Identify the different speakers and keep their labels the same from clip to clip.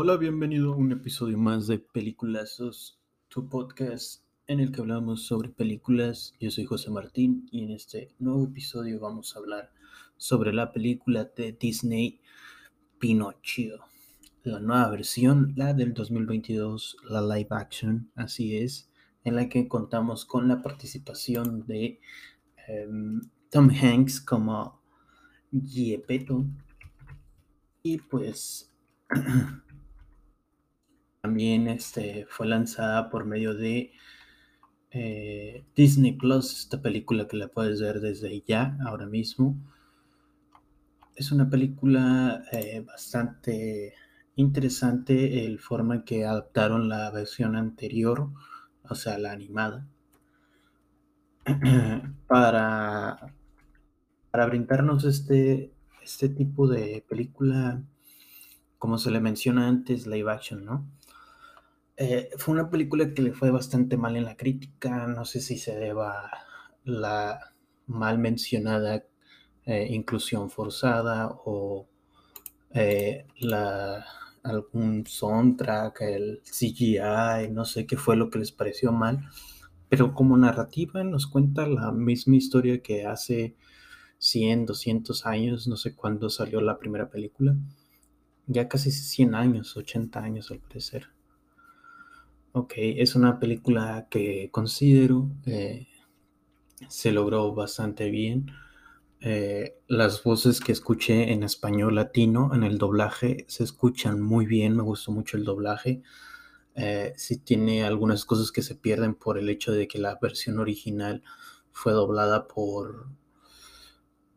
Speaker 1: Hola, bienvenido a un episodio más de Peliculazos, tu podcast en el que hablamos sobre películas. Yo soy José Martín y en este nuevo episodio vamos a hablar sobre la película de Disney Pinocchio, la nueva versión, la del 2022, la live action, así es, en la que contamos con la participación de em, Tom Hanks como Giepeto y pues También este, fue lanzada por medio de eh, Disney Plus, esta película que la puedes ver desde ya, ahora mismo. Es una película eh, bastante interesante el forma en que adaptaron la versión anterior, o sea, la animada, para, para brindarnos este, este tipo de película, como se le menciona antes, live action, ¿no? Eh, fue una película que le fue bastante mal en la crítica, no sé si se deba la mal mencionada eh, inclusión forzada o eh, la, algún soundtrack, el CGI, no sé qué fue lo que les pareció mal, pero como narrativa nos cuenta la misma historia que hace 100, 200 años, no sé cuándo salió la primera película, ya casi 100 años, 80 años al parecer. Ok, es una película que considero eh, se logró bastante bien. Eh, las voces que escuché en español latino, en el doblaje, se escuchan muy bien, me gustó mucho el doblaje. Eh, sí tiene algunas cosas que se pierden por el hecho de que la versión original fue doblada por,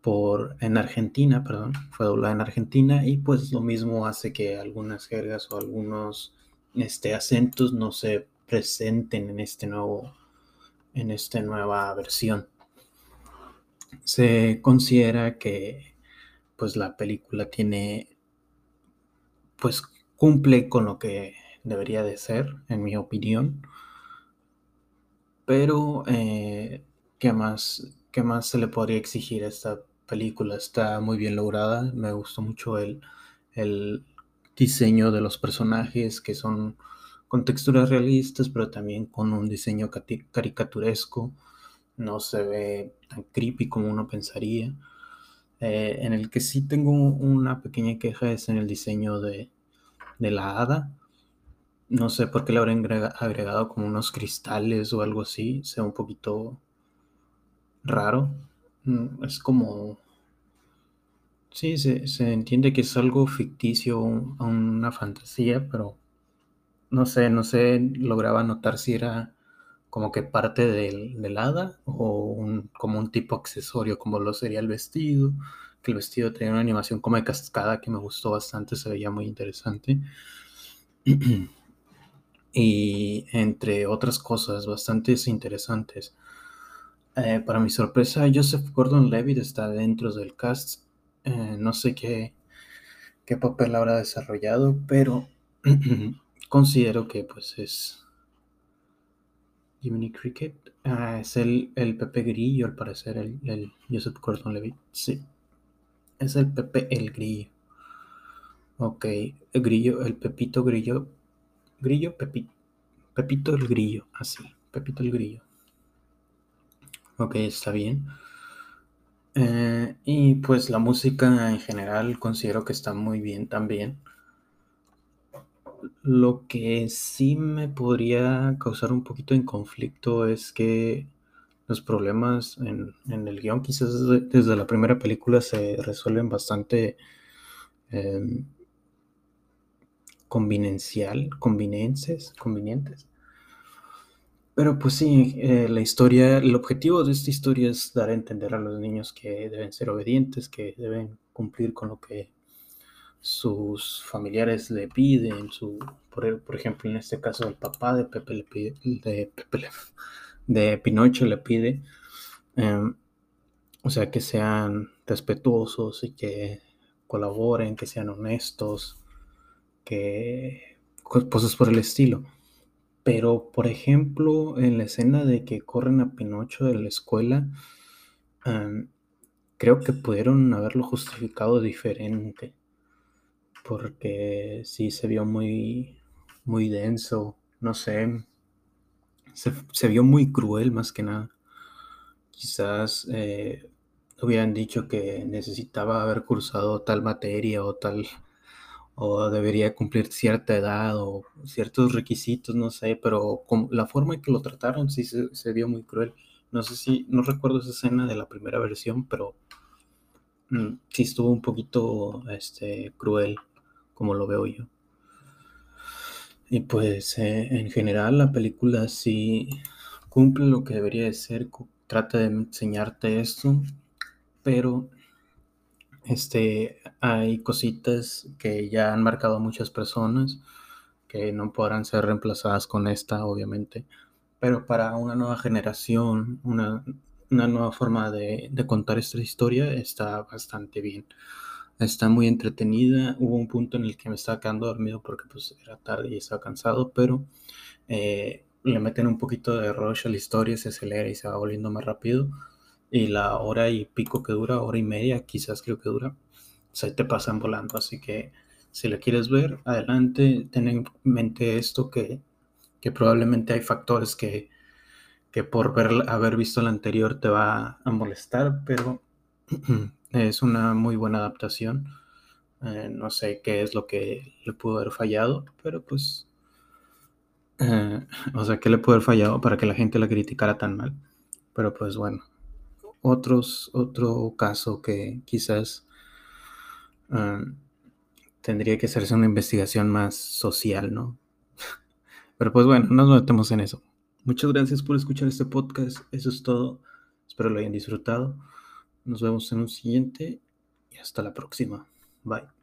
Speaker 1: por en Argentina, perdón, fue doblada en Argentina y pues lo mismo hace que algunas jergas o algunos este, acentos no se presenten en este nuevo en esta nueva versión. Se considera que pues la película tiene pues cumple con lo que debería de ser, en mi opinión. Pero, eh, ¿qué, más, ¿qué más se le podría exigir a esta película? Está muy bien lograda, me gustó mucho el, el diseño de los personajes que son con texturas realistas, pero también con un diseño caricaturesco. No se ve tan creepy como uno pensaría. Eh, en el que sí tengo una pequeña queja es en el diseño de, la hada. No sé por qué le habrán agregado como unos cristales o algo así. Sea un poquito raro. Mm, es como Sí, se, entiende que es algo ficticio, una fantasía, pero no sé, no sé, lograba notar si era como que parte del, hada o un, como un tipo accesorio, como lo sería el vestido, que el vestido tenía una animación como de cascada que me gustó bastante, se veía muy interesante. y entre otras cosas bastante interesantes. Eh, para mi sorpresa, Joseph Gordon-Levitt está dentro del cast eh, no sé qué, qué papel habrá desarrollado, pero considero que pues es Jiminy Cricket. Ah, es el, el Pepe Grillo, al parecer, el, el Joseph Gordon Levitt. Sí. Es el Pepe el Grillo. Ok, el grillo, el Pepito Grillo. Grillo, Pepito. Pepito el Grillo, así. Pepito el Grillo. Ok, está bien. Eh, y pues la música en general considero que está muy bien también. Lo que sí me podría causar un poquito de conflicto es que los problemas en, el guion quizás desde, la primera película se resuelven bastante convinencial, convenientes, convenientes. Pero pues sí, eh, la historia, el objetivo de esta historia es dar a entender a los niños que deben ser obedientes, que deben cumplir con lo que sus familiares le piden, su, por, ejemplo, en este caso el papá de Pepe le pide, de, Pepe de Pinocho le pide, em, o sea, que sean respetuosos y que colaboren, que sean honestos, que cosas por el estilo. Pero, por ejemplo, en la escena de que corren a Pinocho de la escuela, creo que pudieron haberlo justificado diferente. porque sí se vio muy, muy denso, no sé, se, vio muy cruel más que nada. Quizás eh, hubieran dicho que necesitaba haber cursado tal materia o tal, o debería cumplir cierta edad o ciertos requisitos, no sé, pero la forma en que lo trataron sí se, vio muy cruel. No sé si, no recuerdo esa escena de la primera versión, pero mm, sí estuvo un poquito este, cruel, como lo veo yo. Y pues eh, en general la película sí cumple lo que debería de ser, trata de enseñarte esto, pero este, hay cositas que ya han marcado muchas personas que no podrán ser reemplazadas con esta, obviamente pero para una nueva generación, una, nueva forma de, contar esta historia está bastante bien. Está muy entretenida. Hubo un punto en el que me estaba quedando dormido porque pues era tarde y estaba cansado, pero eh, le meten un poquito de rush a la historia, se acelera y se va volviendo más rápido. Y la hora y pico que dura, hora y media, quizás creo que dura, se te pasan volando. Así que si la quieres ver, adelante, ten en mente esto que que probablemente hay factores que, por ver, haber visto la anterior te va a molestar, pero es una muy buena adaptación. Eh, no sé qué es lo que le pudo haber fallado, pero pues, eh, o sea, qué le pudo haber fallado para que la gente la criticara tan mal. Pero pues bueno, otros, otro caso que quizás eh, tendría que hacerse una investigación más social, ¿no? Pero pues bueno, no nos metemos en eso. Muchas gracias por escuchar este podcast. Eso es todo. Espero lo hayan disfrutado. Nos vemos en un siguiente y hasta la próxima. Bye.